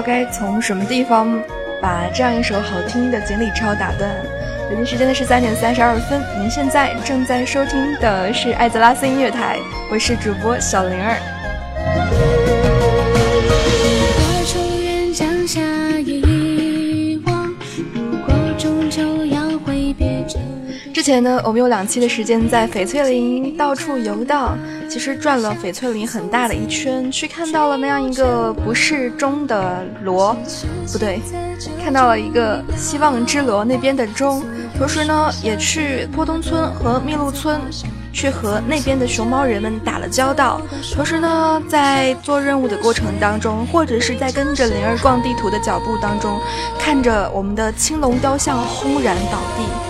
该从什么地方把这样一首好听的《锦鲤抄》打断。北京时间的十三点三十二分，您现在正在收听的是艾泽拉斯音乐台，我是主播小灵儿。前呢，我们有两期的时间在翡翠林到处游荡，其实转了翡翠林很大的一圈，去看到了那样一个不是钟的螺，不对，看到了一个希望之螺那边的钟，同时呢，也去坡东村和密路村。去和那边的熊猫人们打了交道，同时呢，在做任务的过程当中，或者是在跟着灵儿逛地图的脚步当中，看着我们的青龙雕像轰然倒地。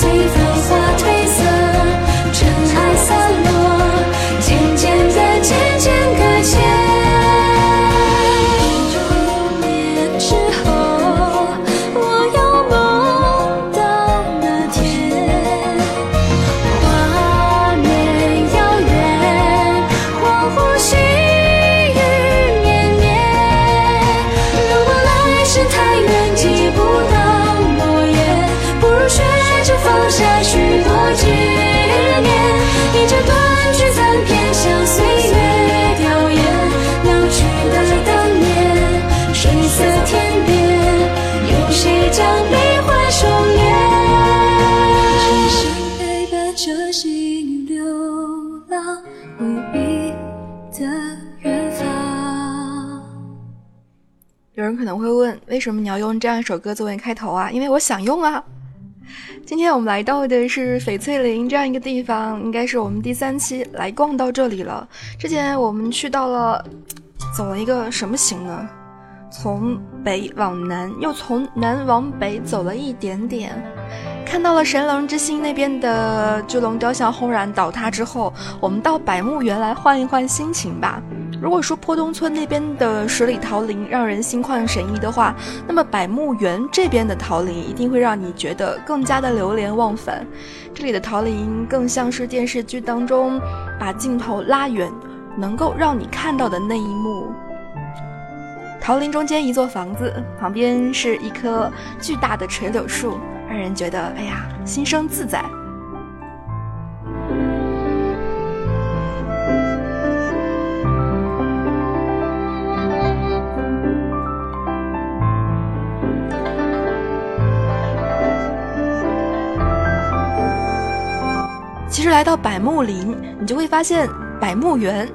将悲欢收敛？真心陪伴着心流浪，回忆的远方。有人可能会问，为什么你要用这样一首歌作为开头啊？因为我想用啊。今天我们来到的是翡翠林这样一个地方，应该是我们第三期来逛到这里了。之前我们去到了，走了一个什么行呢？从北往南，又从南往北走了一点点，看到了神龙之心那边的巨龙雕像轰然倒塌之后，我们到百慕园来换一换心情吧。如果说坡东村那边的十里桃林让人心旷神怡的话，那么百慕园这边的桃林一定会让你觉得更加的流连忘返。这里的桃林更像是电视剧当中把镜头拉远，能够让你看到的那一幕。桃林中间一座房子，旁边是一棵巨大的垂柳树，让人觉得哎呀，心生自在。其实来到百木林，你就会发现百木园，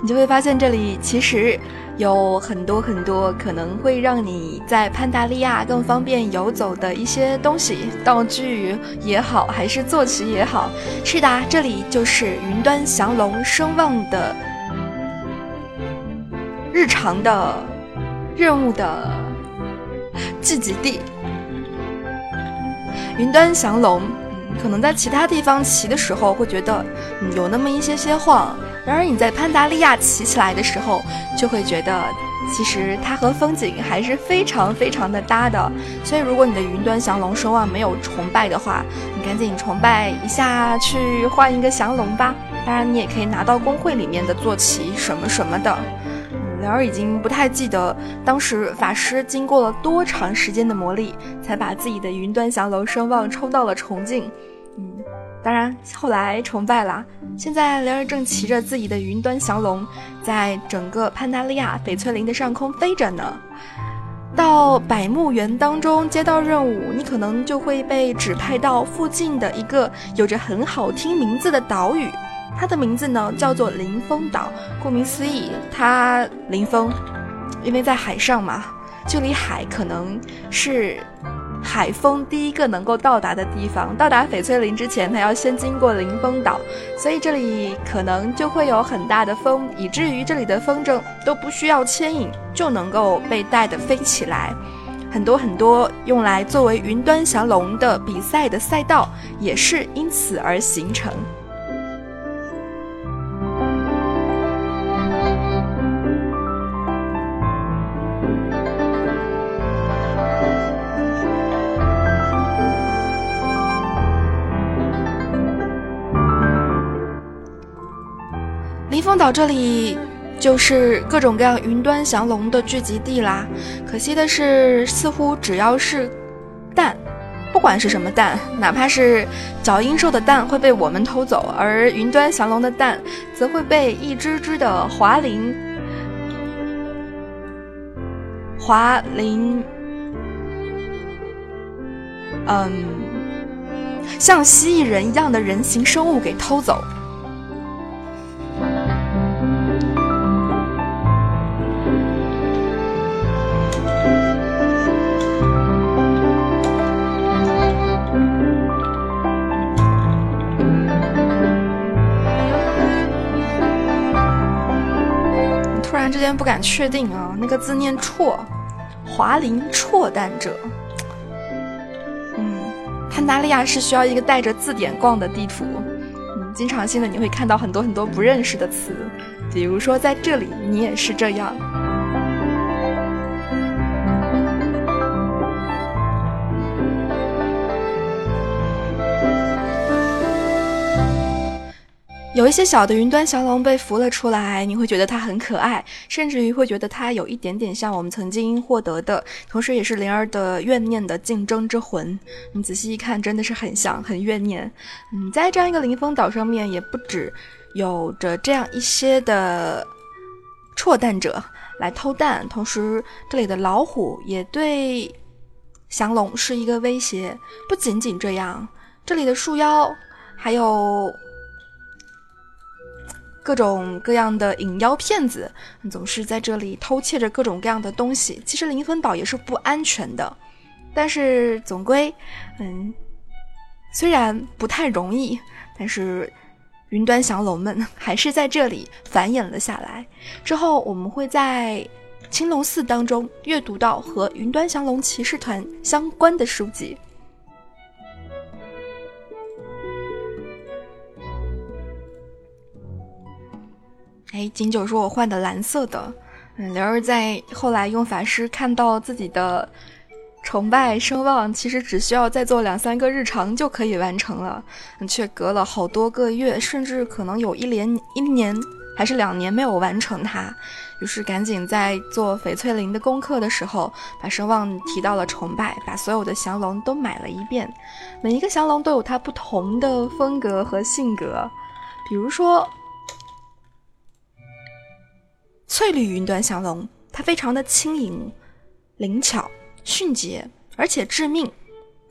你就会发现这里其实有很多很多可能会让你在潘达利亚更方便游走的一些东西，道具也好，还是坐骑也好。是的，这里就是云端降龙声望的日常的任务的聚集地。云端降龙。可能在其他地方骑的时候会觉得，嗯，有那么一些些晃。然而你在潘达利亚骑起来的时候，就会觉得，其实它和风景还是非常非常的搭的。所以，如果你的云端降龙声望没有崇拜的话，你赶紧崇拜一下，去换一个降龙吧。当然，你也可以拿到工会里面的坐骑什么什么的。嗯，灵儿已经不太记得当时法师经过了多长时间的磨砺，才把自己的云端降龙声望冲到了崇敬。嗯，当然后来崇拜啦。现在灵儿正骑着自己的云端降龙，在整个潘达利亚翡翠林的上空飞着呢。到百慕园当中接到任务，你可能就会被指派到附近的一个有着很好听名字的岛屿，它的名字呢叫做林峰岛。顾名思义，它林峰，因为在海上嘛，距离海可能是。海风第一个能够到达的地方，到达翡翠林之前，它要先经过林峰岛，所以这里可能就会有很大的风，以至于这里的风筝都不需要牵引就能够被带的飞起来。很多很多用来作为云端降龙的比赛的赛道，也是因此而形成。岛这里就是各种各样云端降龙的聚集地啦。可惜的是，似乎只要是蛋，不管是什么蛋，哪怕是角鹰兽的蛋会被我们偷走，而云端降龙的蛋则会被一只只的华灵华灵，嗯，像蜥蜴人一样的人形生物给偷走。不敢确定啊，那个字念绰，华林绰旦者。嗯，潘达利亚是需要一个带着字典逛的地图。嗯，经常性的你会看到很多很多不认识的词，比如说在这里，你也是这样。有一些小的云端降龙被扶了出来，你会觉得它很可爱，甚至于会觉得它有一点点像我们曾经获得的，同时也是灵儿的怨念的竞争之魂。你仔细一看，真的是很像，很怨念。嗯，在这样一个灵峰岛上面，也不止有着这样一些的辍蛋者来偷蛋，同时这里的老虎也对降龙是一个威胁。不仅仅这样，这里的树妖还有。各种各样的引妖骗子总是在这里偷窃着各种各样的东西。其实灵魂岛也是不安全的，但是总归，嗯，虽然不太容易，但是云端降龙们 还是在这里繁衍了下来。之后我们会在青龙寺当中阅读到和云端降龙骑士团相关的书籍。哎，锦九说：“我换的蓝色的。”嗯，灵儿在后来用法师看到自己的崇拜声望，其实只需要再做两三个日常就可以完成了，却隔了好多个月，甚至可能有一连一年还是两年没有完成它。于是赶紧在做翡翠林的功课的时候，把声望提到了崇拜，把所有的降龙都买了一遍。每一个降龙都有它不同的风格和性格，比如说。翠绿云端降龙，它非常的轻盈、灵巧、迅捷，而且致命。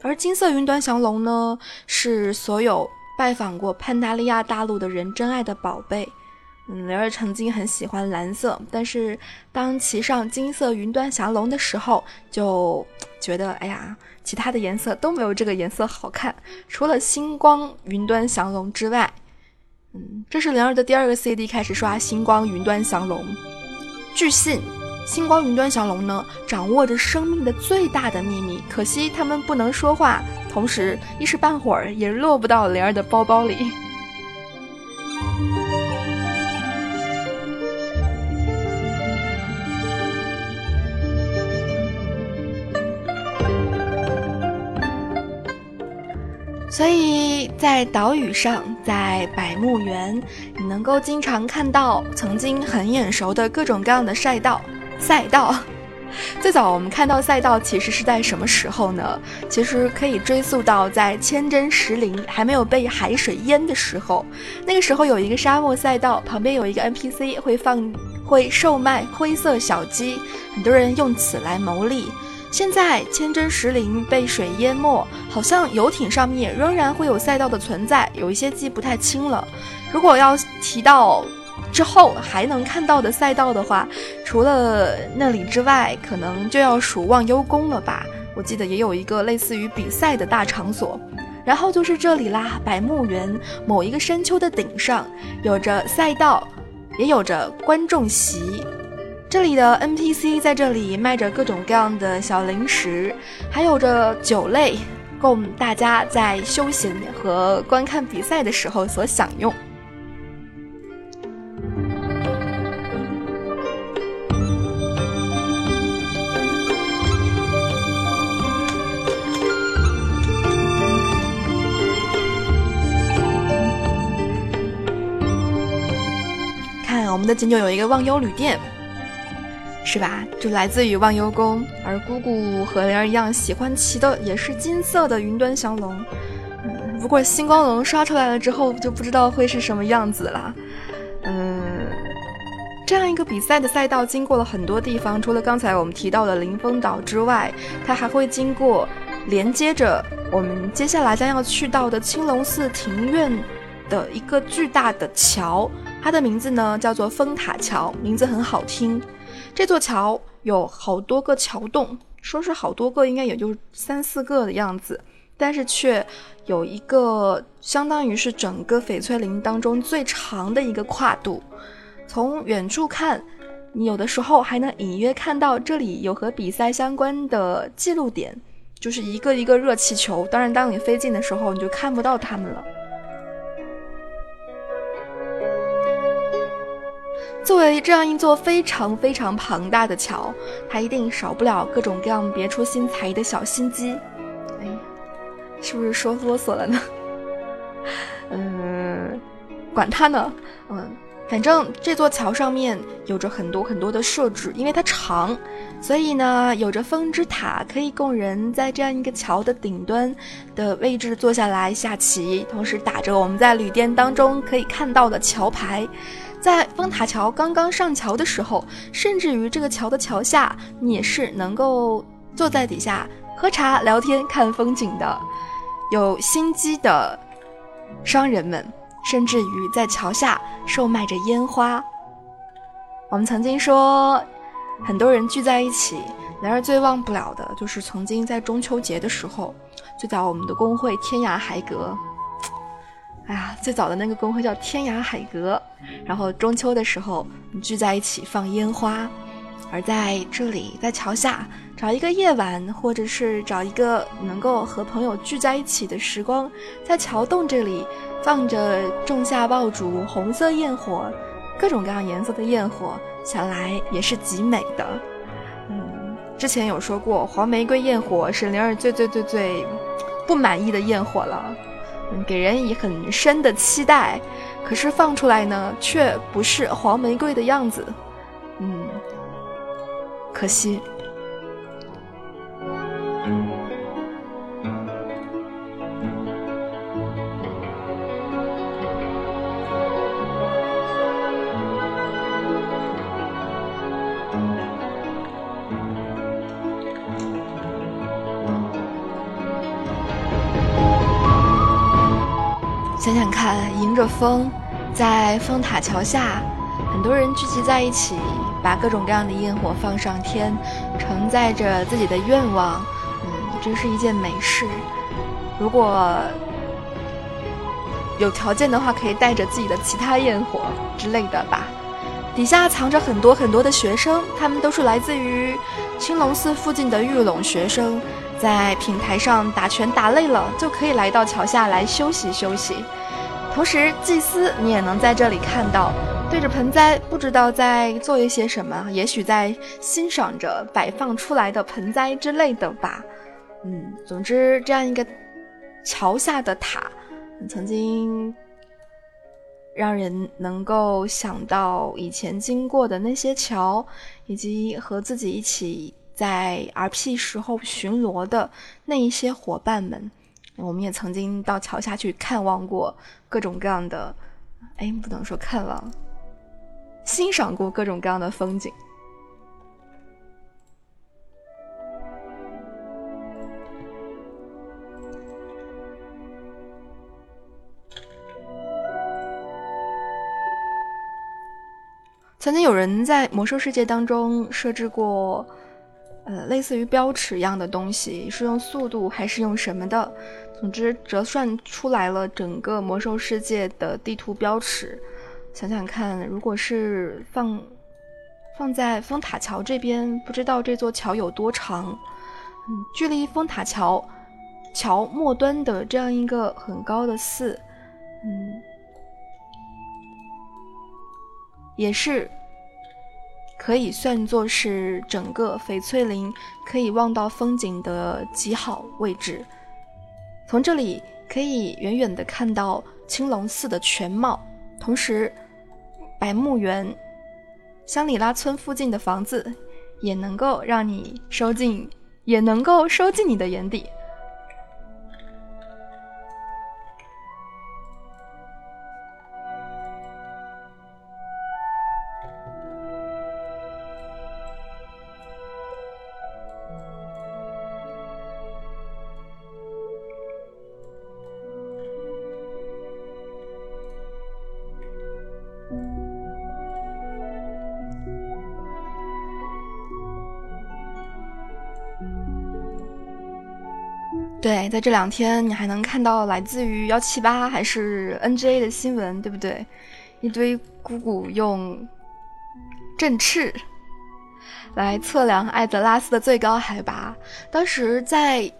而金色云端降龙呢，是所有拜访过潘达利亚大陆的人珍爱的宝贝。嗯，雷儿曾经很喜欢蓝色，但是当骑上金色云端降龙的时候，就觉得哎呀，其他的颜色都没有这个颜色好看，除了星光云端降龙之外。嗯，这是灵儿的第二个 CD 开始刷星光云端降龙。据信，星光云端降龙呢，掌握着生命的最大的秘密。可惜他们不能说话，同时一时半会儿也落不到灵儿的包包里。所以在岛屿上，在百慕园，你能够经常看到曾经很眼熟的各种各样的赛道。赛道，最早我们看到赛道其实是在什么时候呢？其实可以追溯到在千真石林还没有被海水淹的时候。那个时候有一个沙漠赛道，旁边有一个 NPC 会放会售卖灰色小鸡，很多人用此来牟利。现在千真石林被水淹没，好像游艇上面仍然会有赛道的存在，有一些记不太清了。如果要提到之后还能看到的赛道的话，除了那里之外，可能就要数忘忧宫了吧？我记得也有一个类似于比赛的大场所。然后就是这里啦，百慕园某一个山丘的顶上，有着赛道，也有着观众席。这里的 NPC 在这里卖着各种各样的小零食，还有着酒类，供大家在休闲和观看比赛的时候所享用。看，我们的景九有一个忘忧旅店。是吧？就来自于忘忧宫，而姑姑和灵儿一样喜欢骑的也是金色的云端降龙。嗯，不过星光龙刷出来了之后，就不知道会是什么样子了。嗯，这样一个比赛的赛道经过了很多地方，除了刚才我们提到的临风岛之外，它还会经过连接着我们接下来将要去到的青龙寺庭院的一个巨大的桥，它的名字呢叫做风塔桥，名字很好听。这座桥有好多个桥洞，说是好多个，应该也就三四个的样子，但是却有一个相当于是整个翡翠林当中最长的一个跨度。从远处看，你有的时候还能隐约看到这里有和比赛相关的记录点，就是一个一个热气球。当然，当你飞近的时候，你就看不到它们了。作为这样一座非常非常庞大的桥，它一定少不了各种各样别出心裁的小心机。哎，是不是说啰嗦了呢？嗯，管它呢。嗯，反正这座桥上面有着很多很多的设置，因为它长，所以呢有着风之塔，可以供人在这样一个桥的顶端的位置坐下来下棋，同时打着我们在旅店当中可以看到的桥牌。在风塔桥刚刚上桥的时候，甚至于这个桥的桥下，你也是能够坐在底下喝茶、聊天、看风景的。有心机的商人们，甚至于在桥下售卖着烟花。我们曾经说，很多人聚在一起，然而最忘不了的就是曾经在中秋节的时候，最早我们的工会天涯海阁。哎呀，最早的那个公会叫天涯海阁，然后中秋的时候聚在一起放烟花，而在这里，在桥下找一个夜晚，或者是找一个能够和朋友聚在一起的时光，在桥洞这里放着仲夏爆竹、红色焰火，各种各样颜色的焰火，想来也是极美的。嗯，之前有说过，黄玫瑰焰火是灵儿最最最最不满意的焰火了。给人以很深的期待，可是放出来呢，却不是黄玫瑰的样子，嗯，可惜。迎着风，在风塔桥下，很多人聚集在一起，把各种各样的焰火放上天，承载着自己的愿望。嗯，真是一件美事。如果有条件的话，可以带着自己的其他焰火之类的吧。底下藏着很多很多的学生，他们都是来自于青龙寺附近的玉龙学生。在平台上打拳打累了，就可以来到桥下来休息休息。同时，祭司你也能在这里看到，对着盆栽，不知道在做一些什么，也许在欣赏着摆放出来的盆栽之类的吧。嗯，总之，这样一个桥下的塔，曾经让人能够想到以前经过的那些桥，以及和自己一起在 RP 时候巡逻的那一些伙伴们。我们也曾经到桥下去看望过各种各样的，哎，不能说看望，欣赏过各种各样的风景。曾经有人在魔兽世界当中设置过，呃，类似于标尺一样的东西，是用速度还是用什么的？总之，折算出来了整个魔兽世界的地图标尺。想想看，如果是放放在风塔桥这边，不知道这座桥有多长？嗯，距离风塔桥桥末端的这样一个很高的寺，嗯。也是可以算作是整个翡翠林可以望到风景的极好位置。从这里可以远远的看到青龙寺的全貌，同时百木园、香里拉村附近的房子也能够让你收进，也能够收进你的眼底。在这两天你还能看到来自于幺七八还是 NGA 的新闻，对不对？一堆姑姑用振翅来测量艾泽拉斯的最高海拔。当时在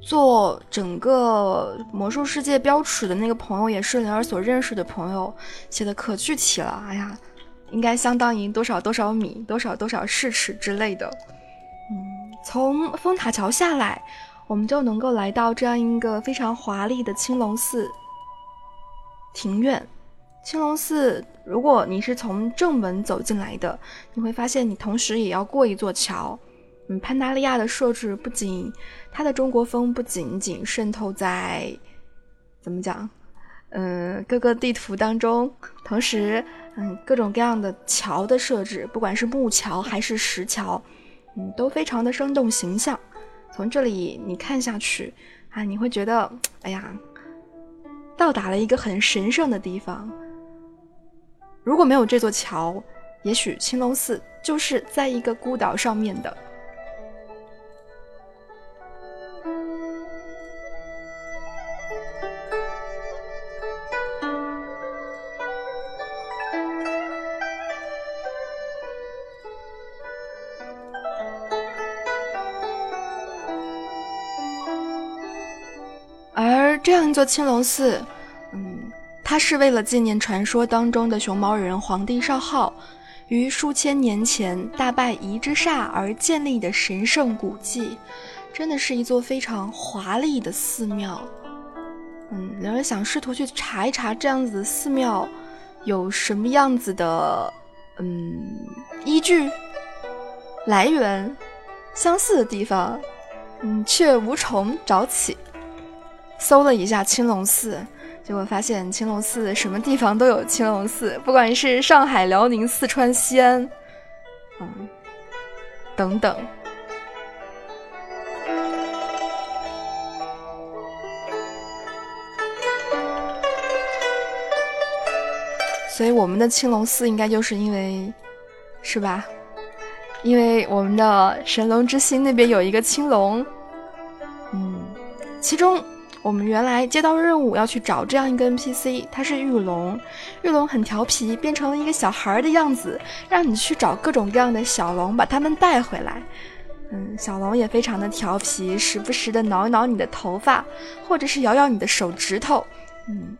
做整个魔兽世界标尺的那个朋友，也是灵儿所认识的朋友，写的可具体了。哎呀，应该相当于多少多少米，多少多少世尺之类的。嗯，从风塔桥下来。我们就能够来到这样一个非常华丽的青龙寺庭院。青龙寺，如果你是从正门走进来的，你会发现你同时也要过一座桥。嗯，潘达利亚的设置不仅它的中国风不仅仅渗透在怎么讲，嗯，各个地图当中，同时，嗯，各种各样的桥的设置，不管是木桥还是石桥，嗯，都非常的生动形象。从这里你看下去，啊，你会觉得，哎呀，到达了一个很神圣的地方。如果没有这座桥，也许青龙寺就是在一个孤岛上面的。这样一座青龙寺，嗯，它是为了纪念传说当中的熊猫人皇帝少昊于数千年前大败夷之煞而建立的神圣古迹，真的是一座非常华丽的寺庙。嗯，两人想试图去查一查这样子的寺庙有什么样子的嗯依据、来源、相似的地方，嗯，却无从找起。搜了一下青龙寺，结果发现青龙寺什么地方都有青龙寺，不管是上海、辽宁、四川、西安，嗯，等等。所以我们的青龙寺应该就是因为，是吧？因为我们的神龙之心那边有一个青龙，嗯，其中。我们原来接到任务要去找这样一个 NPC，他是玉龙，玉龙很调皮，变成了一个小孩的样子，让你去找各种各样的小龙，把他们带回来。嗯，小龙也非常的调皮，时不时的挠一挠你的头发，或者是咬咬你的手指头。嗯。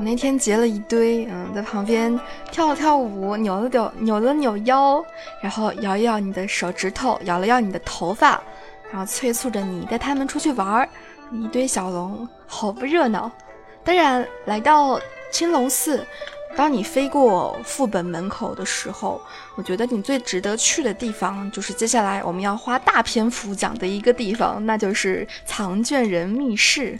我那天截了一堆，嗯，在旁边跳了跳舞，扭了扭扭了扭腰，然后摇一摇你的手指头，摇了摇你的头发，然后催促着你带他们出去玩儿。一堆小龙，好不热闹。当然，来到青龙寺，当你飞过副本门口的时候，我觉得你最值得去的地方，就是接下来我们要花大篇幅讲的一个地方，那就是藏卷人密室。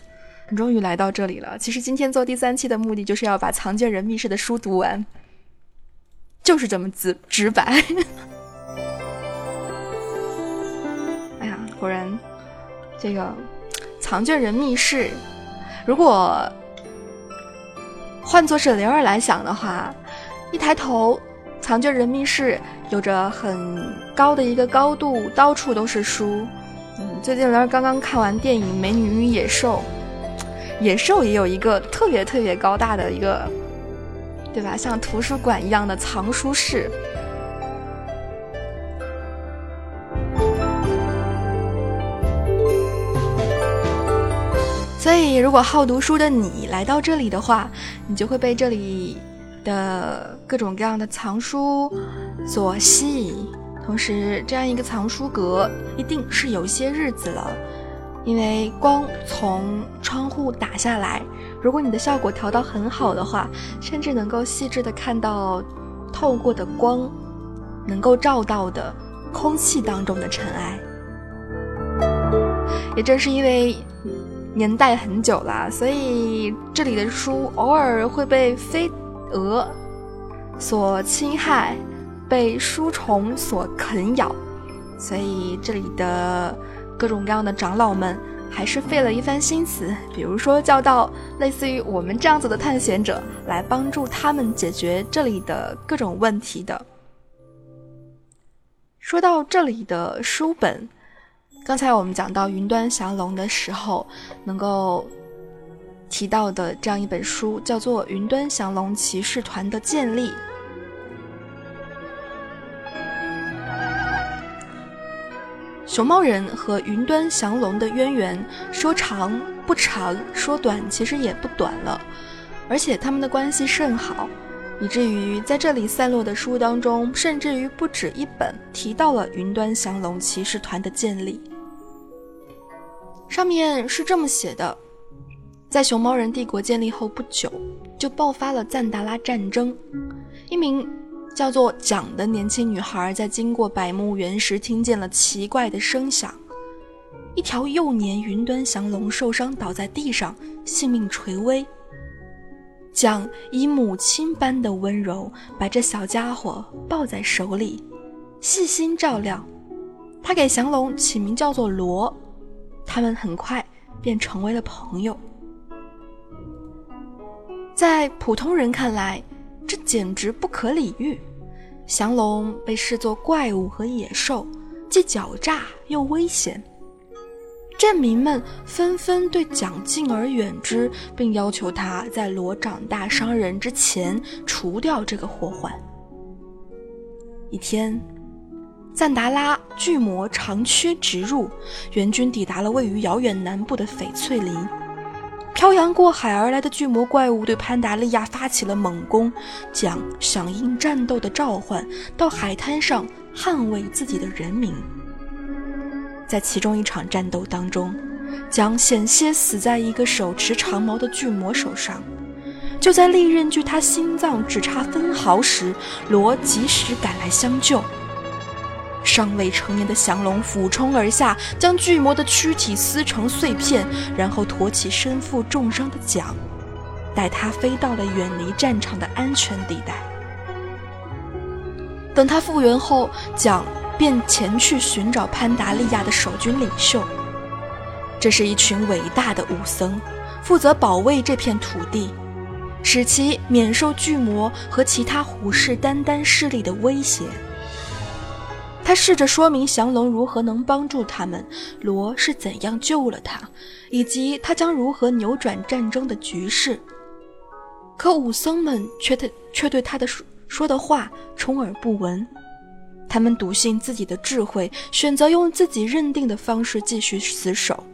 终于来到这里了。其实今天做第三期的目的就是要把《藏卷人密室》的书读完，就是这么直直白。哎呀，果然，这个《藏卷人密室》，如果换作是灵儿来想的话，一抬头，《藏卷人密室》有着很高的一个高度，到处都是书。嗯，最近灵儿刚刚看完电影《美女与野兽》。野兽也有一个特别特别高大的一个，对吧？像图书馆一样的藏书室。所以，如果好读书的你来到这里的话，你就会被这里的各种各样的藏书所吸引。同时，这样一个藏书阁一定是有些日子了。因为光从窗户打下来，如果你的效果调到很好的话，甚至能够细致的看到透过的光，能够照到的空气当中的尘埃。也正是因为年代很久了，所以这里的书偶尔会被飞蛾所侵害，被书虫所啃咬，所以这里的。各种各样的长老们还是费了一番心思，比如说叫到类似于我们这样子的探险者来帮助他们解决这里的各种问题的。说到这里的书本，刚才我们讲到云端降龙的时候，能够提到的这样一本书叫做《云端降龙骑士团的建立》。熊猫人和云端降龙的渊源，说长不长，说短其实也不短了，而且他们的关系甚好，以至于在这里散落的书当中，甚至于不止一本提到了云端降龙骑士团的建立。上面是这么写的：在熊猫人帝国建立后不久，就爆发了赞达拉战争，一名。叫做蒋的年轻女孩在经过百慕园时，听见了奇怪的声响。一条幼年云端降龙受伤倒在地上，性命垂危。蒋以母亲般的温柔把这小家伙抱在手里，细心照料。他给降龙起名叫做罗，他们很快便成为了朋友。在普通人看来，这简直不可理喻，降龙被视作怪物和野兽，既狡诈又危险。镇民们纷纷对蒋敬而远之，并要求他在罗长大伤人之前除掉这个祸患。一天，赞达拉巨魔长驱直入，援军抵达了位于遥远南部的翡翠林。漂洋过海而来的巨魔怪物对潘达利亚发起了猛攻，蒋响应战斗的召唤，到海滩上捍卫自己的人民。在其中一场战斗当中，蒋险些死在一个手持长矛的巨魔手上。就在利刃距他心脏只差分毫时，罗及时赶来相救。尚未成年的降龙俯冲而下，将巨魔的躯体撕成碎片，然后驮起身负重伤的蒋，带他飞到了远离战场的安全地带。等他复原后，蒋便前去寻找潘达利亚的守军领袖。这是一群伟大的武僧，负责保卫这片土地，使其免受巨魔和其他虎视眈眈势力的威胁。他试着说明降龙如何能帮助他们，罗是怎样救了他，以及他将如何扭转战争的局势。可武僧们却对却对他的说说的话充耳不闻。他们笃信自己的智慧，选择用自己认定的方式继续死守。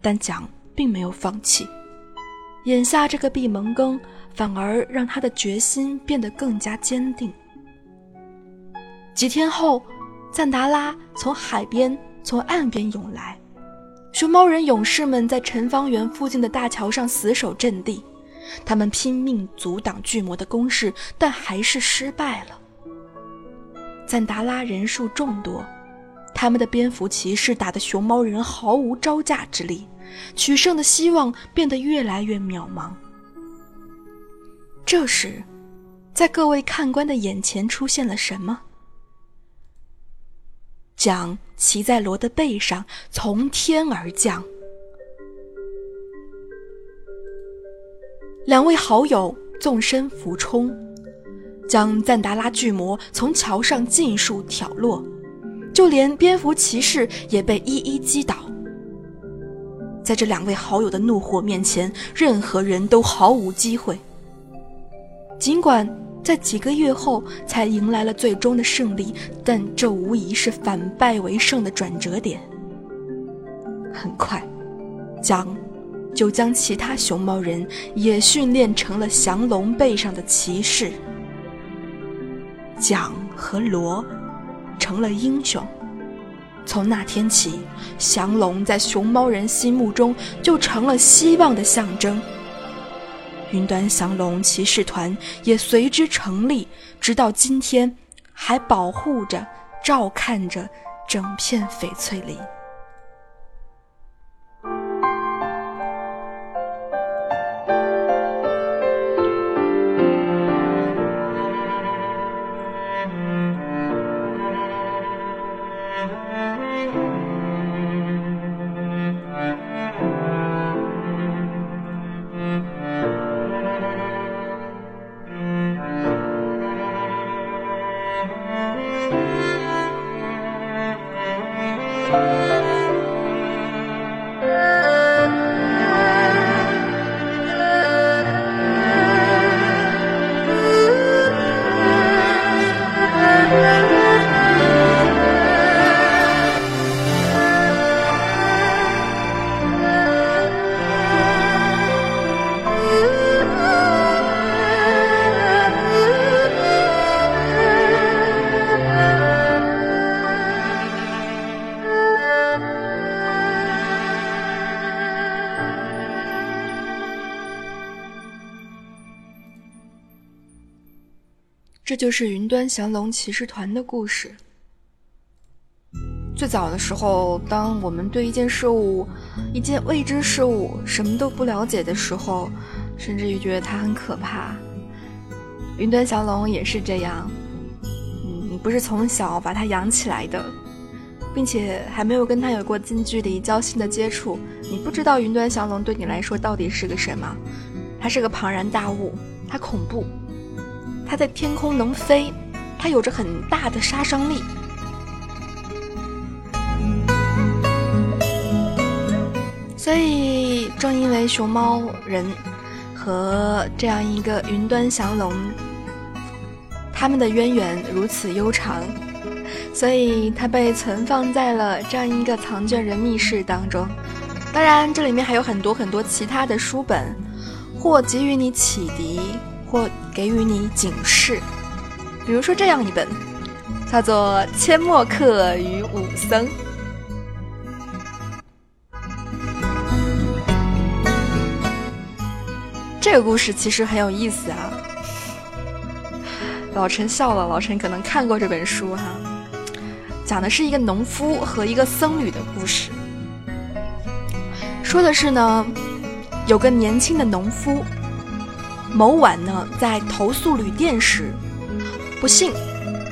但蒋并没有放弃，眼下这个闭门羹，反而让他的决心变得更加坚定。几天后，赞达拉从海边、从岸边涌来，熊猫人勇士们在陈方圆附近的大桥上死守阵地，他们拼命阻挡巨魔的攻势，但还是失败了。赞达拉人数众多，他们的蝙蝠骑士打得熊猫人毫无招架之力，取胜的希望变得越来越渺茫。这时，在各位看官的眼前出现了什么？蒋骑在罗的背上，从天而降。两位好友纵身俯冲。将赞达拉巨魔从桥上尽数挑落，就连蝙蝠骑士也被一一击倒。在这两位好友的怒火面前，任何人都毫无机会。尽管在几个月后才迎来了最终的胜利，但这无疑是反败为胜的转折点。很快，蒋就将其他熊猫人也训练成了降龙背上的骑士。蒋和罗成了英雄。从那天起，降龙在熊猫人心目中就成了希望的象征。云端降龙骑士团也随之成立，直到今天，还保护着、照看着整片翡翠林。这就是云端降龙骑士团的故事。最早的时候，当我们对一件事物、一件未知事物什么都不了解的时候，甚至于觉得它很可怕。云端降龙也是这样，嗯，你不是从小把它养起来的，并且还没有跟它有过近距离交心的接触，你不知道云端降龙对你来说到底是个什么。它是个庞然大物，它恐怖。它在天空能飞，它有着很大的杀伤力。所以，正因为熊猫人和这样一个云端降龙，他们的渊源如此悠长，所以它被存放在了这样一个藏卷人密室当中。当然，这里面还有很多很多其他的书本，或给予你启迪。或给予你警示，比如说这样一本，叫做《阡陌客与武僧》。这个故事其实很有意思啊。老陈笑了，老陈可能看过这本书哈，讲的是一个农夫和一个僧侣的故事。说的是呢，有个年轻的农夫。某晚呢，在投宿旅店时，不幸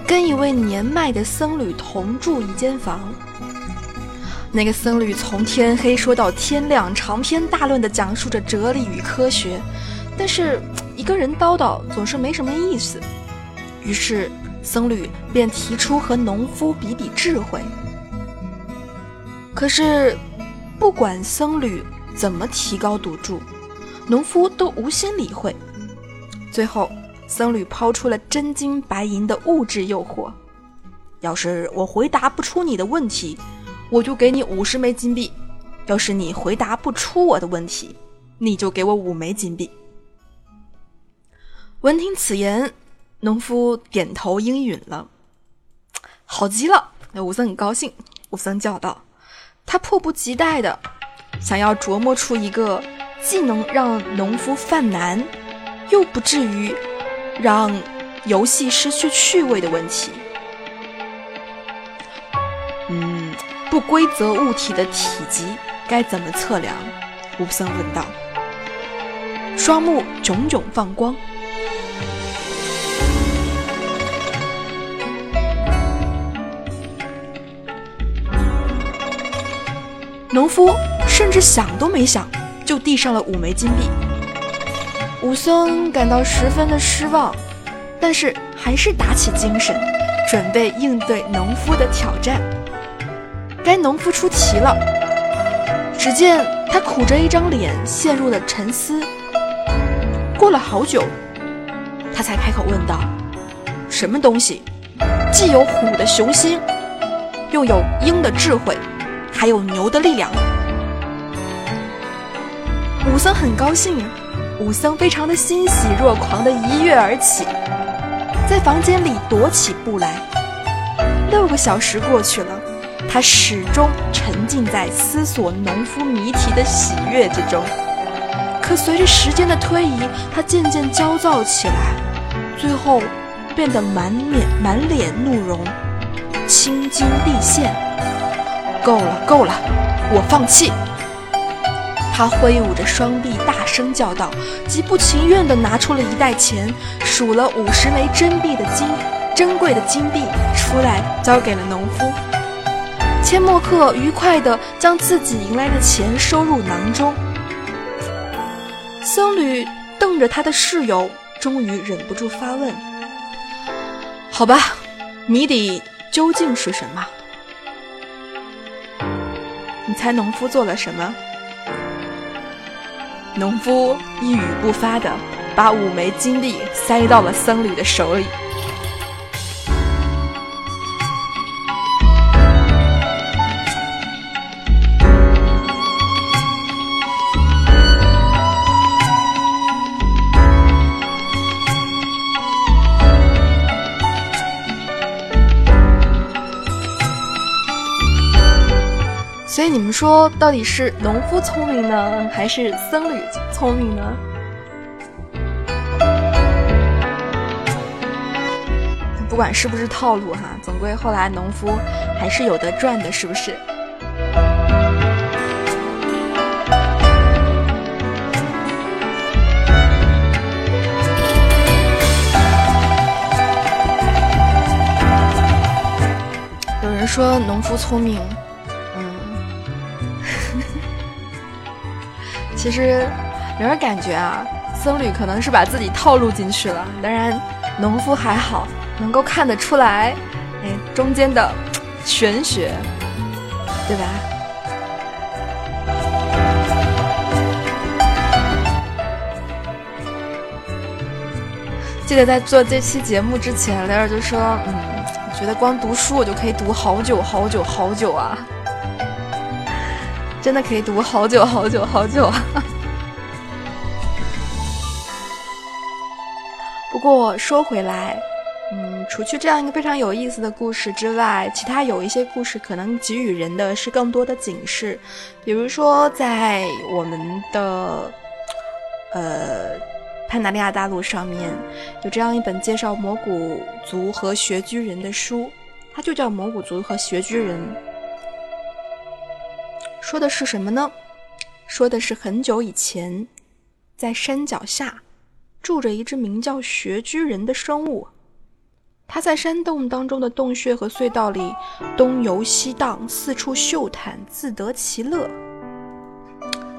跟一位年迈的僧侣同住一间房。那个僧侣从天黑说到天亮，长篇大论地讲述着哲理与科学，但是一个人叨叨总是没什么意思。于是僧侣便提出和农夫比比智慧。可是不管僧侣怎么提高赌注，农夫都无心理会。最后，僧侣抛出了真金白银的物质诱惑：要是我回答不出你的问题，我就给你五十枚金币；要是你回答不出我的问题，你就给我五枚金币。”闻听此言，农夫点头应允了。好极了，那武僧很高兴。武僧叫道：“他迫不及待的想要琢磨出一个既能让农夫犯难，又不至于让游戏失去趣味的问题。”嗯，不规则物体的体积该怎么测量？武僧问道。双目炯炯放光。农夫甚至想都没想，就递上了五枚金币。武僧感到十分的失望，但是还是打起精神，准备应对农夫的挑战。该农夫出题了，只见他苦着一张脸，陷入了沉思。过了好久，他才开口问道：“什么东西，既有虎的雄心，又有鹰的智慧？”还有牛的力量。武僧很高兴，武僧非常的欣喜若狂的一跃而起，在房间里踱起步来。六个小时过去了，他始终沉浸在思索农夫谜题的喜悦之中。可随着时间的推移，他渐渐焦躁起来，最后变得满脸满脸怒容，青筋立现。够了，够了，我放弃。他挥舞着双臂，大声叫道，极不情愿地拿出了一袋钱，数了五十枚珍币的金珍贵的金币出来，交给了农夫。阡陌客愉快地将自己赢来的钱收入囊中。僧侣瞪着他的室友，终于忍不住发问：“好吧，谜底究竟是什么？”你猜农夫做了什么？农夫一语不发的把五枚金币塞到了僧侣的手里。你们说，到底是农夫聪明呢，还是僧侣聪明呢？不管是不是套路哈，总归后来农夫还是有得赚的，是不是？有人说农夫聪明。其实，有人感觉啊，僧侣可能是把自己套路进去了。当然，农夫还好，能够看得出来，哎，中间的玄学，对吧？记得在做这期节目之前，雷儿就说：“嗯，觉得光读书我就可以读好久好久好久啊。”真的可以读好久好久好久啊！不过说回来，嗯，除去这样一个非常有意思的故事之外，其他有一些故事可能给予人的是更多的警示。比如说，在我们的呃潘达利亚大陆上面，有这样一本介绍蒙古族和穴居人的书，它就叫《蒙古族和穴居人》。说的是什么呢？说的是很久以前，在山脚下住着一只名叫穴居人的生物。他在山洞当中的洞穴和隧道里东游西荡，四处嗅探，自得其乐。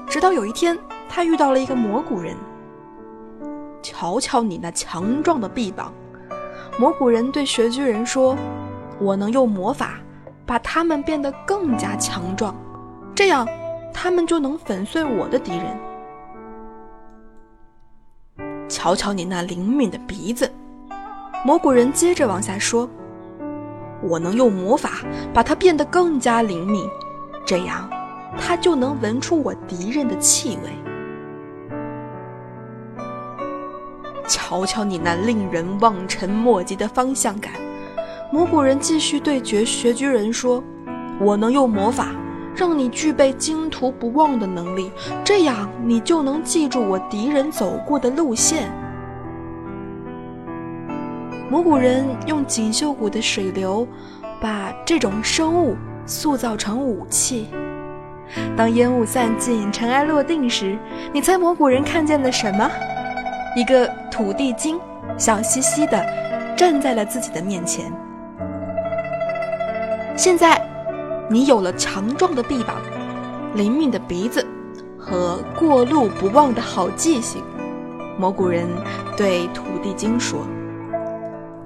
直到有一天，他遇到了一个魔古人。瞧瞧你那强壮的臂膀，蘑菇人对穴居人说：“我能用魔法把他们变得更加强壮。”这样，他们就能粉碎我的敌人。瞧瞧你那灵敏的鼻子，魔古人接着往下说：“我能用魔法把它变得更加灵敏，这样，它就能闻出我敌人的气味。”瞧瞧你那令人望尘莫及的方向感。蘑菇人继续对绝穴居人说：“我能用魔法让你具备惊图不忘的能力，这样你就能记住我敌人走过的路线。”魔古人用锦绣谷的水流，把这种生物塑造成武器。当烟雾散尽，尘埃落定时，你猜魔古人看见了什么？一个土地精，笑嘻嘻的站在了自己的面前。现在，你有了强壮的臂膀、灵敏的鼻子和过路不忘的好记性。魔古人对土地精说。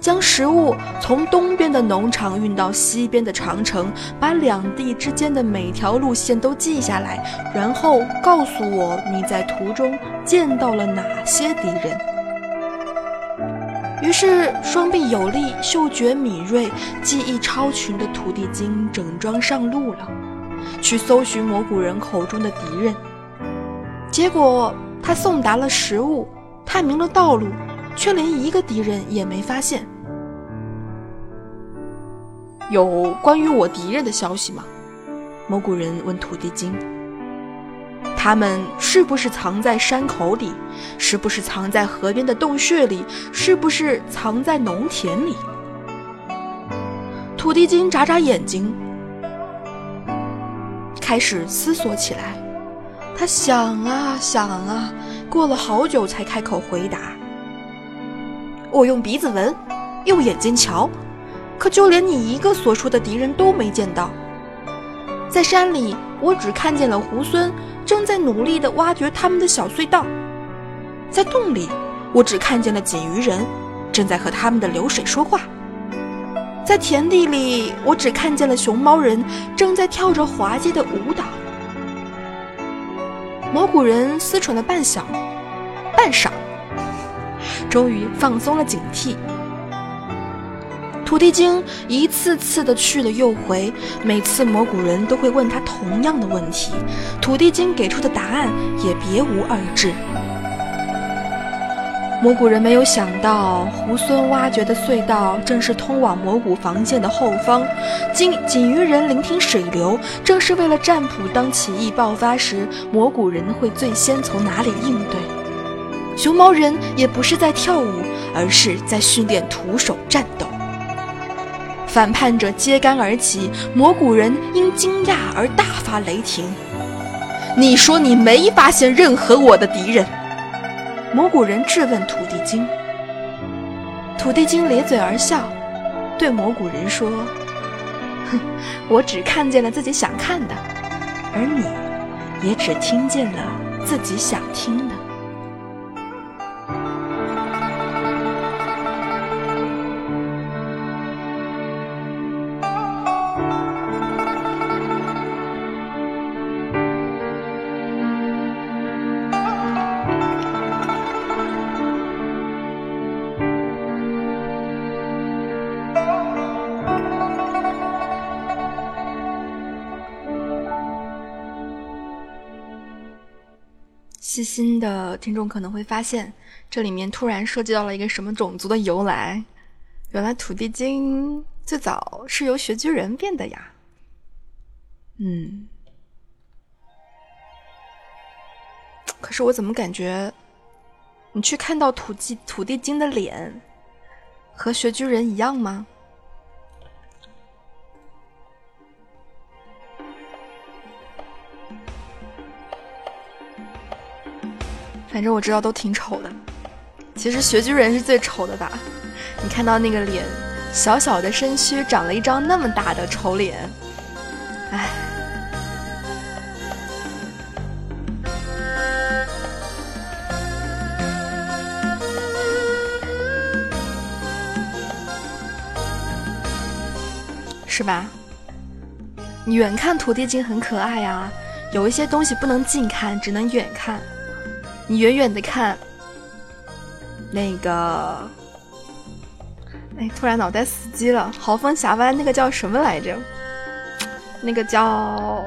将食物从东边的农场运到西边的长城，把两地之间的每条路线都记下来，然后告诉我你在途中见到了哪些敌人。于是，双臂有力、嗅觉敏锐、技艺超群的土地精整装上路了，去搜寻蘑菇人口中的敌人。结果，他送达了食物，探明了道路。却连一个敌人也没发现。有关于我敌人的消息吗？蘑古人问土地精。他们是不是藏在山口里？是不是藏在河边的洞穴里？是不是藏在农田里？土地精眨眨眼睛，开始思索起来。他想啊想啊，过了好久才开口回答。我用鼻子闻，用眼睛瞧，可就连你一个所说的敌人都没见到。在山里，我只看见了猢狲正在努力地挖掘他们的小隧道；在洞里，我只看见了锦鱼人正在和他们的流水说话；在田地里，我只看见了熊猫人正在跳着滑稽的舞蹈。蘑菇人思忖了半晌，半晌。终于放松了警惕。土地精一次次的去了又回，每次蘑菇人都会问他同样的问题，土地精给出的答案也别无二致。蘑菇人没有想到，猢狲挖掘的隧道正是通往蘑菇房间的后方，锦锦鱼人聆听水流，正是为了占卜，当起义爆发时，蘑菇人会最先从哪里应对。熊猫人也不是在跳舞，而是在训练徒手战斗。反叛者揭竿而起，蘑菇人因惊讶而大发雷霆。你说你没发现任何我的敌人？蘑菇人质问土地精。土地精咧嘴而笑，对蘑菇人说：“哼，我只看见了自己想看的，而你，也只听见了自己想听的。”新的听众可能会发现，这里面突然涉及到了一个什么种族的由来。原来土地精最早是由穴居人变的呀。嗯，可是我怎么感觉，你去看到土地土地精的脸，和穴居人一样吗？反正我知道都挺丑的，其实穴居人是最丑的吧？你看到那个脸，小小的身躯长了一张那么大的丑脸，唉，是吧？远看土地精很可爱呀，有一些东西不能近看，只能远看。你远远的看，那个，哎，突然脑袋死机了。豪风峡湾那个叫什么来着？那个叫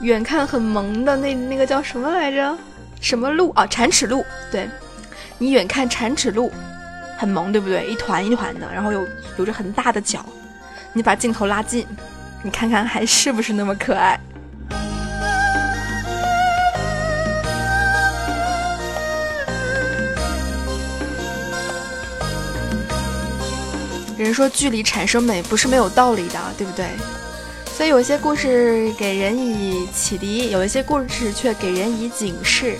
远看很萌的那那个叫什么来着？什么路啊？铲齿路。对，你远看铲齿鹿很萌，对不对？一团一团的，然后有有着很大的脚。你把镜头拉近，你看看还是不是那么可爱？人说距离产生美不是没有道理的，对不对？所以有些故事给人以启迪，有一些故事却给人以警示。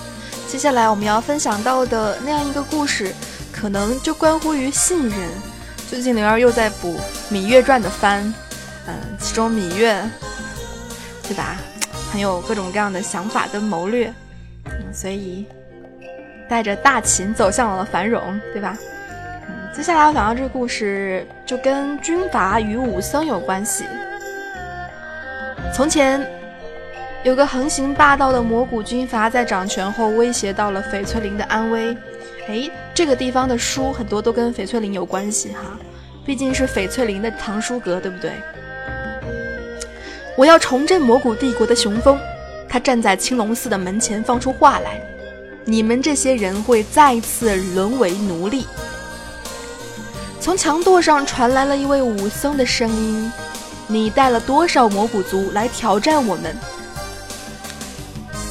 接下来我们要分享到的那样一个故事，可能就关乎于信任。最近灵儿又在补《芈月传》的番，嗯，其中芈月，对吧？很有各种各样的想法跟谋略，嗯，所以带着大秦走向了繁荣，对吧？接下来我讲到这个故事，就跟军阀与武僧有关系。从前，有个横行霸道的魔古军阀，在掌权后威胁到了翡翠林的安危。哎，这个地方的书很多都跟翡翠林有关系哈，毕竟是翡翠林的藏书阁，对不对？我要重振魔古帝国的雄风。他站在青龙寺的门前，放出话来：你们这些人会再次沦为奴隶。从墙垛上传来了一位武僧的声音。你带了多少魔古族来挑战我们？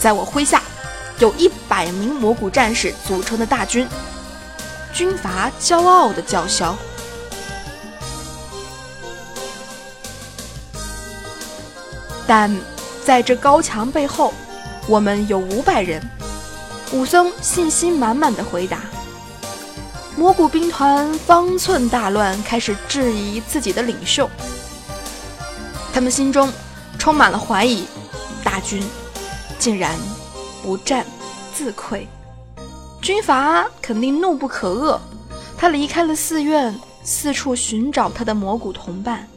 在我麾下，有一百名魔古战士组成的大军。军阀骄傲的叫嚣。但在这高墙背后，我们有五百人。武僧信心满满的回答。魔古兵团方寸大乱，开始质疑自己的领袖。他们心中充满了怀疑，大军竟然不战自溃，军阀肯定怒不可遏。他离开了寺院，四处寻找他的魔古同伴。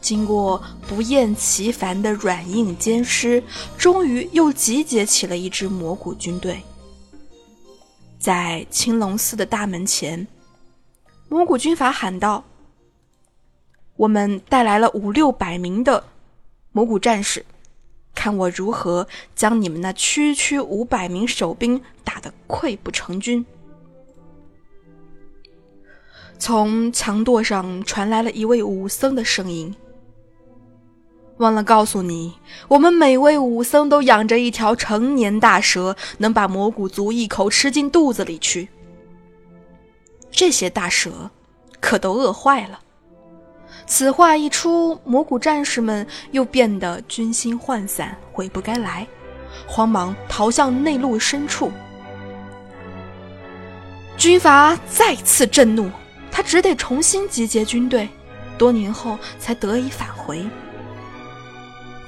经过不厌其烦的软硬兼施，终于又集结起了一支魔古军队。在青龙寺的大门前，魔古军阀喊道。我们带来了五六百名的魔古战士，看我如何将你们那区区五百名守兵打得溃不成军！从墙垛上传来了一位武僧的声音：“忘了告诉你，我们每位武僧都养着一条成年大蛇，能把魔古族一口吃进肚子里去。这些大蛇可都饿坏了。”此话一出，魔古战士们又变得军心涣散，悔不该来，慌忙逃向内陆深处。军阀再次震怒，他只得重新集结军队，多年后才得以返回。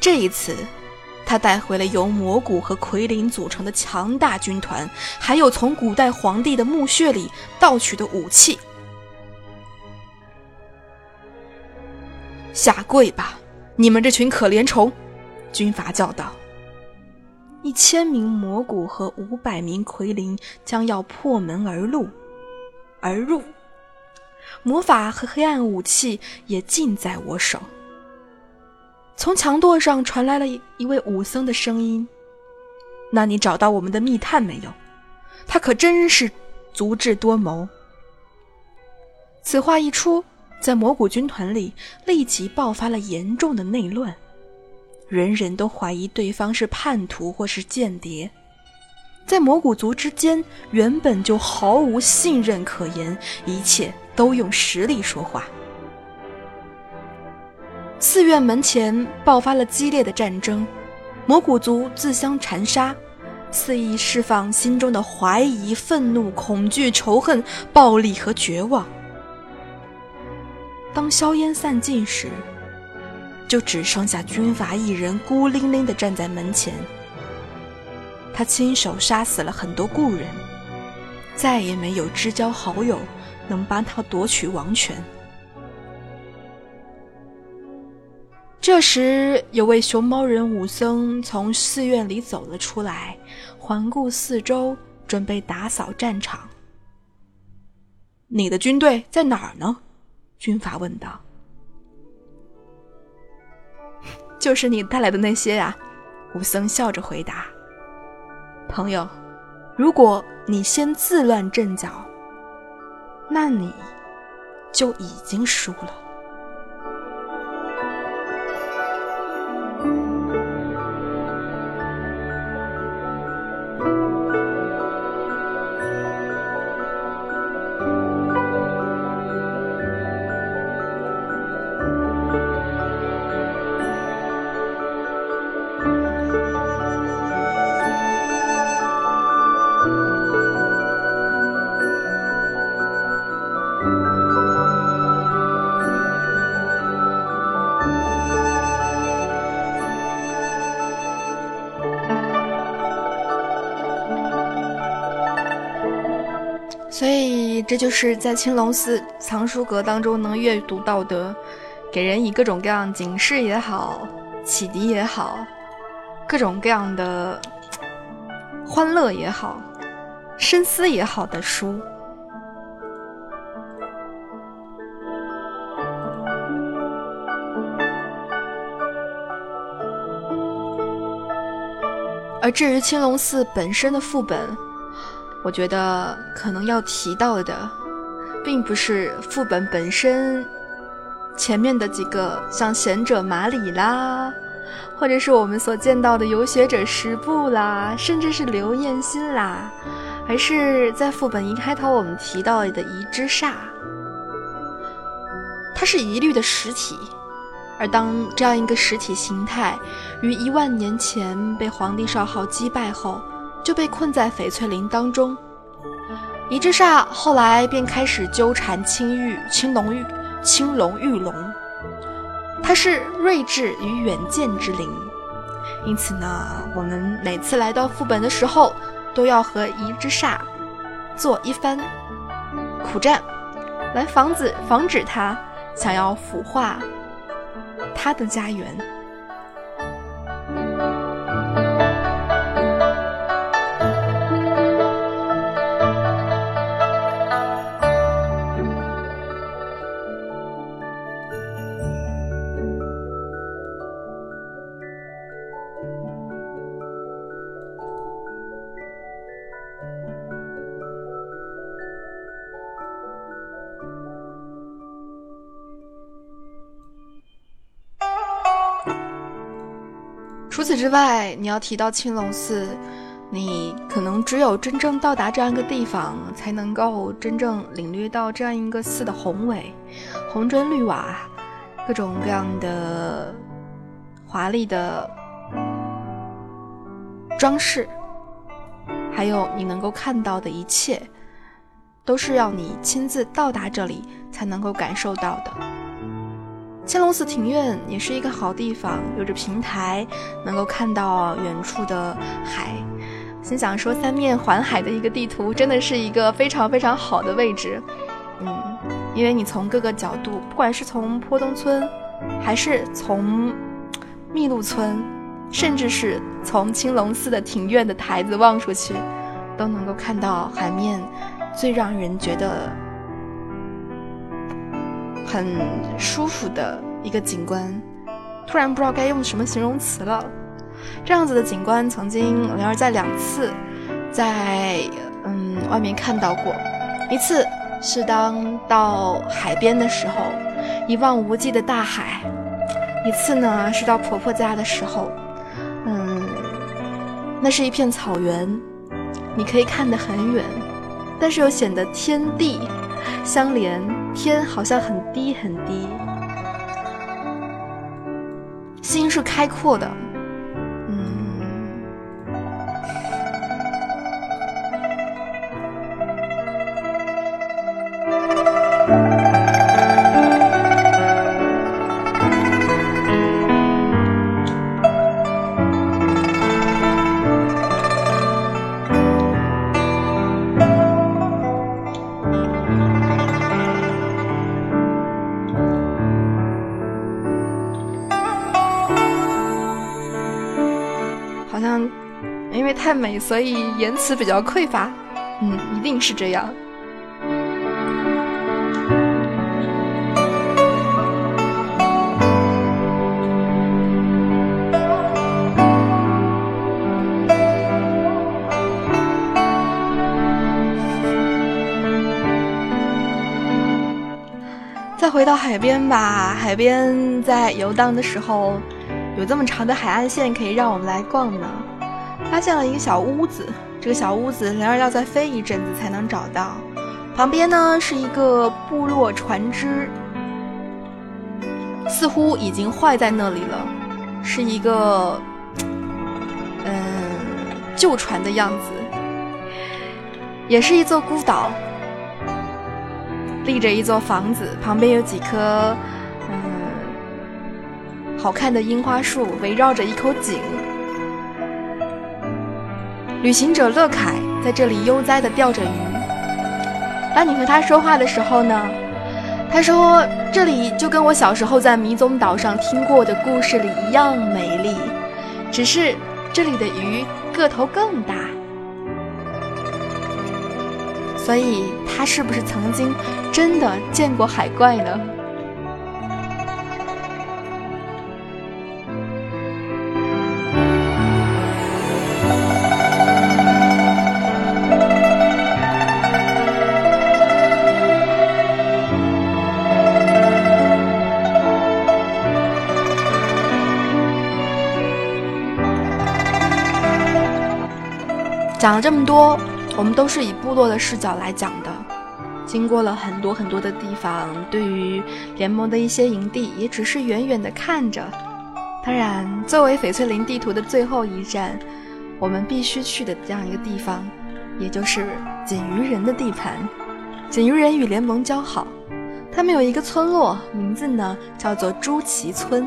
这一次，他带回了由魔骨和奎林组成的强大军团，还有从古代皇帝的墓穴里盗取的武器。下跪吧，你们这群可怜虫！军阀叫道。一千名魔骨和五百名奎林将要破门而入，而入。魔法和黑暗武器也尽在我手。从墙垛上传来了一一位武僧的声音：“那你找到我们的密探没有？他可真是足智多谋。”此话一出。在魔古军团里，立即爆发了严重的内乱，人人都怀疑对方是叛徒或是间谍。在魔古族之间，原本就毫无信任可言，一切都用实力说话。寺院门前爆发了激烈的战争，魔古族自相残杀，肆意释放心中的怀疑、愤怒、恐惧、仇恨、暴力和绝望。当硝烟散尽时，就只剩下军阀一人孤零零地站在门前。他亲手杀死了很多故人，再也没有知交好友能帮他夺取王权。这时，有位熊猫人武僧从寺院里走了出来，环顾四周，准备打扫战场。你的军队在哪儿呢？军阀问道：“就是你带来的那些呀？” 武僧笑着回答：“朋友，如果你先自乱阵脚，那你就已经输了。这就是在青龙寺藏书阁当中能阅读到的，给人以各种各样警示也好、启迪也好、各种各样的欢乐也好、深思也好的书。而至于青龙寺本身的副本，我觉得可能要提到的，并不是副本本身前面的几个，像贤者马里啦，或者是我们所见到的游学者十部啦，甚至是刘彦新啦，而是在副本一开头我们提到的遗之煞，它是一律的实体，而当这样一个实体形态于一万年前被皇帝少昊击败后。就被困在翡翠林当中，一之煞后来便开始纠缠青玉、青龙玉、青龙玉龙，它是睿智与远见之灵，因此呢，我们每次来到副本的时候，都要和一之煞做一番苦战，来防止防止他想要腐化他的家园。你要提到青龙寺，你可能只有真正到达这样一个地方，才能够真正领略到这样一个寺的宏伟，红砖绿瓦，各种各样的华丽的装饰，还有你能够看到的一切，都是要你亲自到达这里才能够感受到的。青龙寺庭院也是一个好地方，有着平台，能够看到远处的海。心想说，三面环海的一个地图，真的是一个非常非常好的位置。嗯，因为你从各个角度，不管是从坡东村，还是从密路村，甚至是从青龙寺的庭院的台子望出去，都能够看到海面最让人觉得。很舒服的一个景观，突然不知道该用什么形容词了。这样子的景观，曾经灵儿在两次在嗯外面看到过。一次是当到海边的时候，一望无际的大海；一次呢是到婆婆家的时候，嗯，那是一片草原，你可以看得很远，但是又显得天地相连。天好像很低很低，心是开阔的。所以言辞比较匮乏。嗯一定是这样。再回到海边吧海边在游荡的时候有这么长的海岸线可以让我们来逛呢发现了一个小屋子，这个小屋子灵儿要再飞一阵子才能找到。旁边呢是一个部落船只，似乎已经坏在那里了，是一个嗯旧船的样子，也是一座孤岛，立着一座房子，旁边有几棵嗯好看的樱花树，围绕着一口井。旅行者乐凯在这里悠哉地钓着鱼。当你和他说话的时候呢，他说：“这里就跟我小时候在迷踪岛上听过的故事里一样美丽，只是这里的鱼个头更大。”所以，他是不是曾经真的见过海怪呢？讲了这么多，我们都是以部落的视角来讲的，经过了很多很多的地方，对于联盟的一些营地，也只是远远的看着。当然，作为翡翠林地图的最后一站，我们必须去的这样一个地方，也就是锦鱼人的地盘。锦鱼人与联盟交好，他们有一个村落，名字呢叫做朱旗村。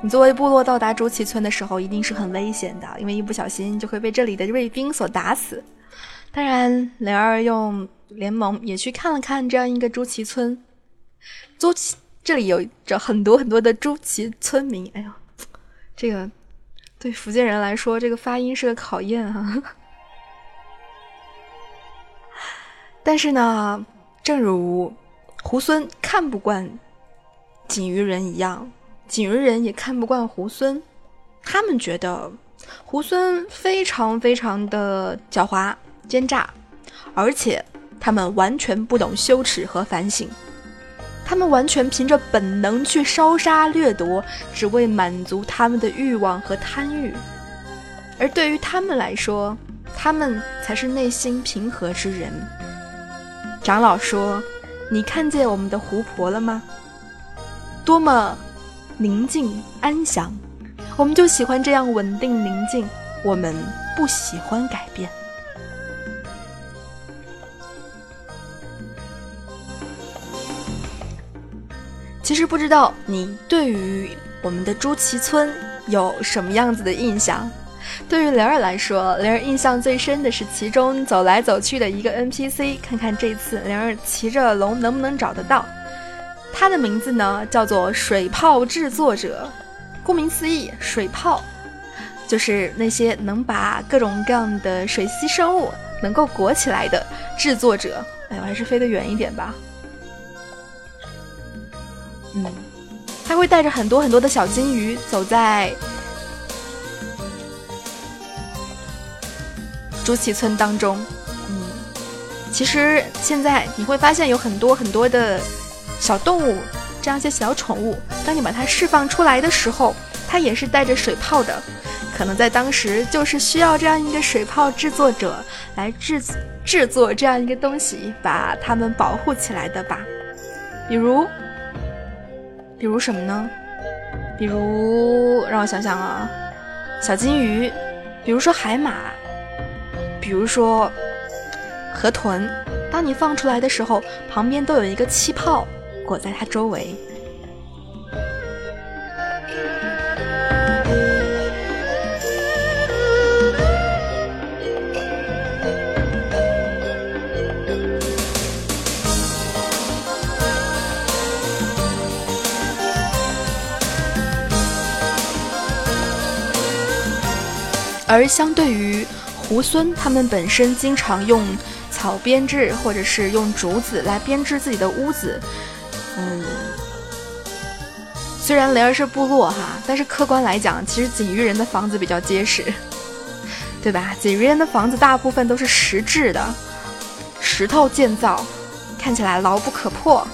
你作为部落到达朱祁村的时候，一定是很危险的，因为一不小心就会被这里的卫兵所打死。当然，雷儿用联盟也去看了看这样一个朱祁村，朱祁这里有着很多很多的朱祁村民。哎呦，这个对福建人来说，这个发音是个考验啊。但是呢，正如猢狲看不惯锦鱼人一样。锦鱼人也看不惯猢狲，他们觉得猢狲非常非常的狡猾奸诈，而且他们完全不懂羞耻和反省，他们完全凭着本能去烧杀掠夺，只为满足他们的欲望和贪欲。而对于他们来说，他们才是内心平和之人。长老说：“你看见我们的湖泊了吗？多么……”宁静安详，我们就喜欢这样稳定宁静。我们不喜欢改变。其实不知道你对于我们的朱祁村有什么样子的印象？对于灵儿来说，灵儿印象最深的是其中走来走去的一个 NPC。看看这次灵儿骑着龙能不能找得到。它的名字呢叫做水泡制作者，顾名思义，水泡就是那些能把各种各样的水栖生物能够裹起来的制作者。哎，我还是飞得远一点吧。嗯，他会带着很多很多的小金鱼走在朱祁村当中。嗯，其实现在你会发现有很多很多的。小动物，这样一些小宠物，当你把它释放出来的时候，它也是带着水泡的。可能在当时就是需要这样一个水泡制作者来制制作这样一个东西，把它们保护起来的吧。比如，比如什么呢？比如让我想想啊，小金鱼，比如说海马，比如说河豚。当你放出来的时候，旁边都有一个气泡。裹在它周围，而相对于猢狲，他们本身经常用草编制，或者是用竹子来编织自己的屋子。虽然雷儿是部落哈，但是客观来讲，其实锦鱼人的房子比较结实，对吧？锦鱼人的房子大部分都是石质的，石头建造，看起来牢不可破。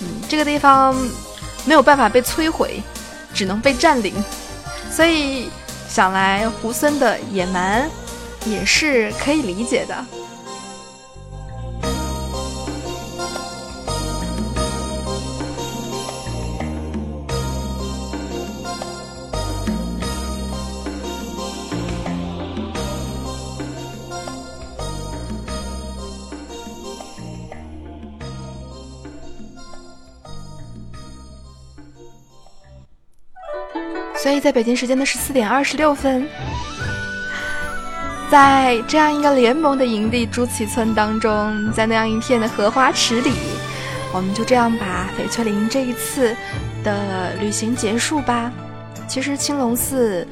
嗯，这个地方没有办法被摧毁，只能被占领，所以想来胡森的野蛮也是可以理解的。所以在北京时间的十四点二十六分，在这样一个联盟的营地朱祁村当中，在那样一片的荷花池里，我们就这样把翡翠林这一次的旅行结束吧。其实青龙寺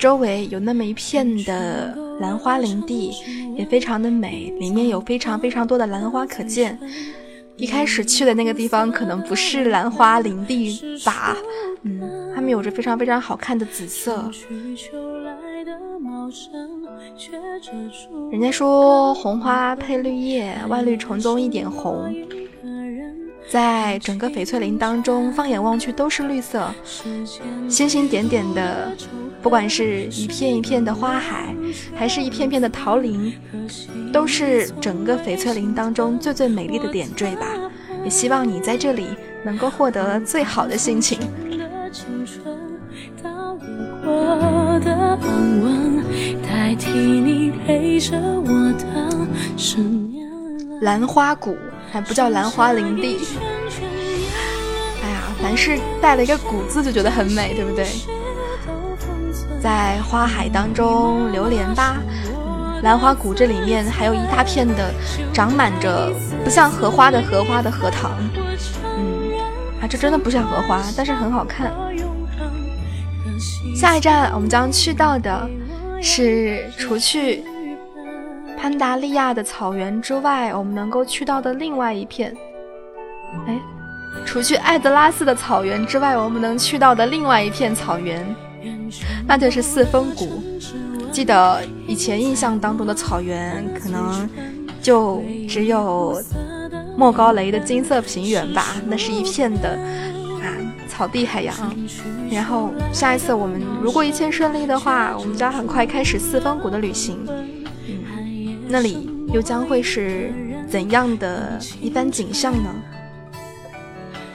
周围有那么一片的兰花林地，也非常的美，里面有非常非常多的兰花可见。一开始去的那个地方可能不是兰花林地吧，嗯，它们有着非常非常好看的紫色。人家说红花配绿叶，万绿丛中一点红。在整个翡翠林当中，放眼望去都是绿色，星星点点的，不管是一片一片的花海，还是一片片的桃林，都是整个翡翠林当中最最美丽的点缀吧。也希望你在这里能够获得最好的心情。兰花谷。还不叫兰花林地，哎呀，凡是带了一个“谷”字就觉得很美，对不对？在花海当中流连吧，嗯兰花谷这里面还有一大片的长满着不像荷花的荷花的荷塘，嗯，啊，这真的不像荷花，但是很好看。下一站我们将去到的是除去。潘达利亚的草原之外，我们能够去到的另外一片，哎，除去艾德拉斯的草原之外，我们能去到的另外一片草原，那就是四峰谷。记得以前印象当中的草原，可能就只有莫高雷的金色平原吧，那是一片的啊草地海洋。然后下一次我们如果一切顺利的话，我们将很快开始四峰谷的旅行。嗯那里又将会是怎样的一番景象呢？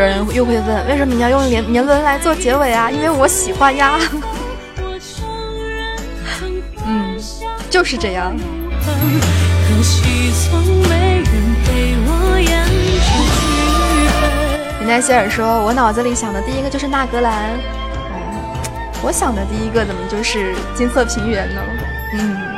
人又会问，为什么你要用年年轮来做结尾啊？因为我喜欢呀。嗯，就是这样。林黛希尔说：“我脑子里想的第一个就是纳格兰。”我想的第一个怎么就是金色平原呢？嗯。